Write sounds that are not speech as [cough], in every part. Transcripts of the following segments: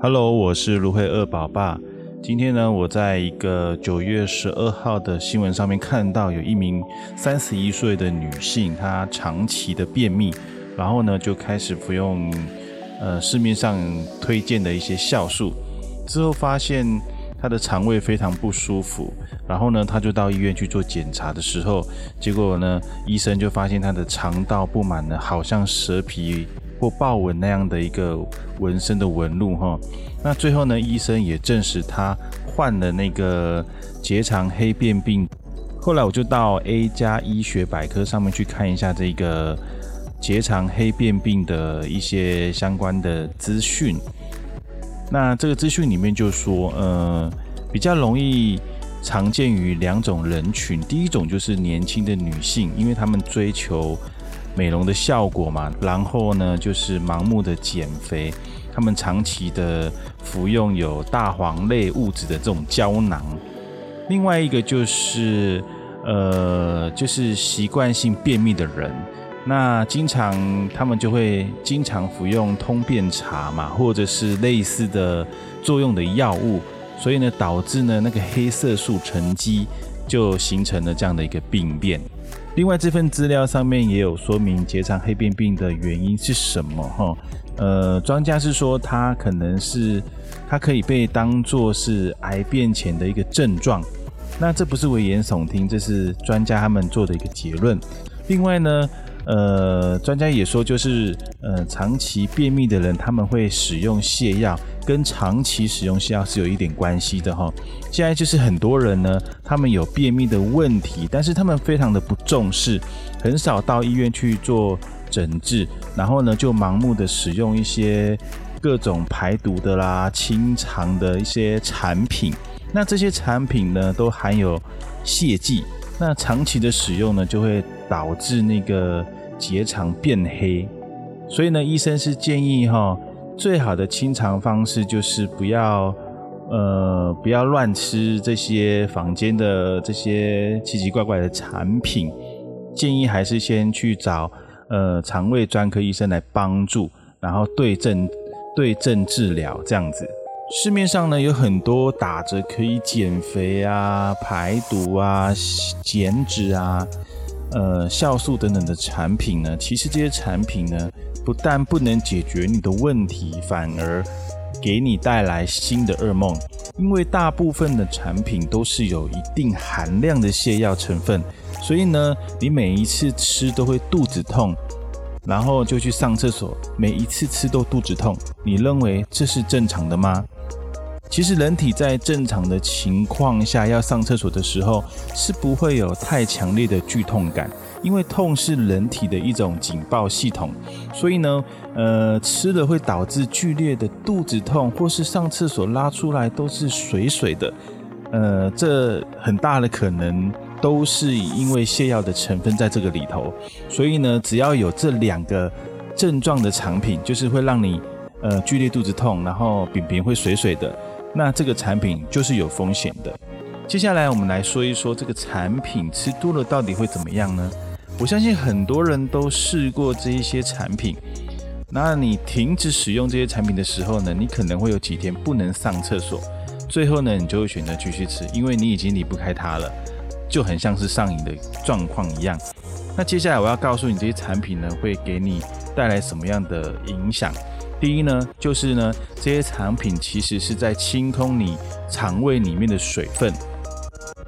Hello，我是芦荟二宝爸。今天呢，我在一个九月十二号的新闻上面看到，有一名三十一岁的女性，她长期的便秘，然后呢就开始服用呃市面上推荐的一些酵素，之后发现她的肠胃非常不舒服，然后呢她就到医院去做检查的时候，结果呢医生就发现她的肠道布满了好像蛇皮。或豹纹那样的一个纹身的纹路哈，那最后呢，医生也证实他患了那个结肠黑变病。后来我就到 A 加医学百科上面去看一下这个结肠黑变病的一些相关的资讯。那这个资讯里面就说，呃，比较容易常见于两种人群，第一种就是年轻的女性，因为她们追求。美容的效果嘛，然后呢，就是盲目的减肥，他们长期的服用有大黄类物质的这种胶囊。另外一个就是，呃，就是习惯性便秘的人，那经常他们就会经常服用通便茶嘛，或者是类似的作用的药物，所以呢，导致呢那个黑色素沉积，就形成了这样的一个病变。另外，这份资料上面也有说明结肠黑变病的原因是什么哈？呃，专家是说它可能是它可以被当作是癌变前的一个症状。那这不是危言耸听，这是专家他们做的一个结论。另外呢，呃，专家也说，就是呃，长期便秘的人他们会使用泻药。跟长期使用泻药是有一点关系的哈。现在就是很多人呢，他们有便秘的问题，但是他们非常的不重视，很少到医院去做诊治，然后呢就盲目的使用一些各种排毒的啦、清肠的一些产品。那这些产品呢都含有泻剂，那长期的使用呢就会导致那个结肠变黑。所以呢，医生是建议哈。最好的清肠方式就是不要，呃，不要乱吃这些坊间的这些奇奇怪怪的产品，建议还是先去找呃肠胃专科医生来帮助，然后对症对症治疗这样子。市面上呢有很多打着可以减肥啊、排毒啊、减脂啊、呃酵素等等的产品呢，其实这些产品呢。不但不能解决你的问题，反而给你带来新的噩梦。因为大部分的产品都是有一定含量的泻药成分，所以呢，你每一次吃都会肚子痛，然后就去上厕所，每一次吃都肚子痛。你认为这是正常的吗？其实人体在正常的情况下要上厕所的时候，是不会有太强烈的剧痛感。因为痛是人体的一种警报系统，所以呢，呃，吃了会导致剧烈的肚子痛，或是上厕所拉出来都是水水的，呃，这很大的可能都是因为泻药的成分在这个里头。所以呢，只要有这两个症状的产品，就是会让你呃剧烈肚子痛，然后便便会水水的，那这个产品就是有风险的。接下来我们来说一说这个产品吃多了到底会怎么样呢？我相信很多人都试过这一些产品，那你停止使用这些产品的时候呢，你可能会有几天不能上厕所，最后呢，你就会选择继续吃，因为你已经离不开它了，就很像是上瘾的状况一样。那接下来我要告诉你这些产品呢，会给你带来什么样的影响？第一呢，就是呢，这些产品其实是在清空你肠胃里面的水分。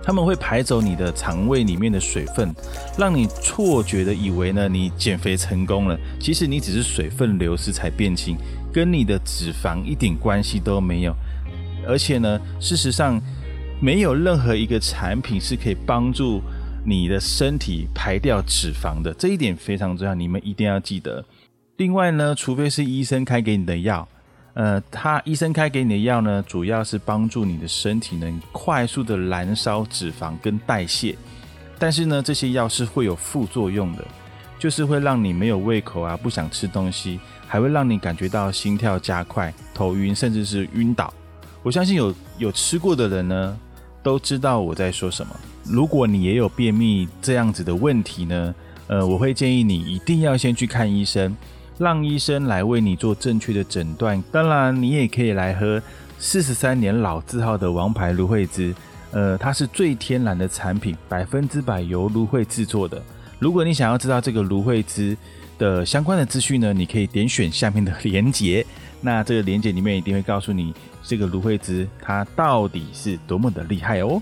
他们会排走你的肠胃里面的水分，让你错觉的以为呢你减肥成功了，其实你只是水分流失才变轻，跟你的脂肪一点关系都没有。而且呢，事实上没有任何一个产品是可以帮助你的身体排掉脂肪的，这一点非常重要，你们一定要记得。另外呢，除非是医生开给你的药。呃，他医生开给你的药呢，主要是帮助你的身体能快速的燃烧脂肪跟代谢，但是呢，这些药是会有副作用的，就是会让你没有胃口啊，不想吃东西，还会让你感觉到心跳加快、头晕，甚至是晕倒。我相信有有吃过的人呢，都知道我在说什么。如果你也有便秘这样子的问题呢，呃，我会建议你一定要先去看医生。让医生来为你做正确的诊断。当然，你也可以来喝四十三年老字号的王牌芦荟汁，呃，它是最天然的产品，百分之百由芦荟制作的。如果你想要知道这个芦荟汁的相关的资讯呢，你可以点选下面的 [laughs] 连结。那这个连结里面一定会告诉你这个芦荟汁它到底是多么的厉害哦。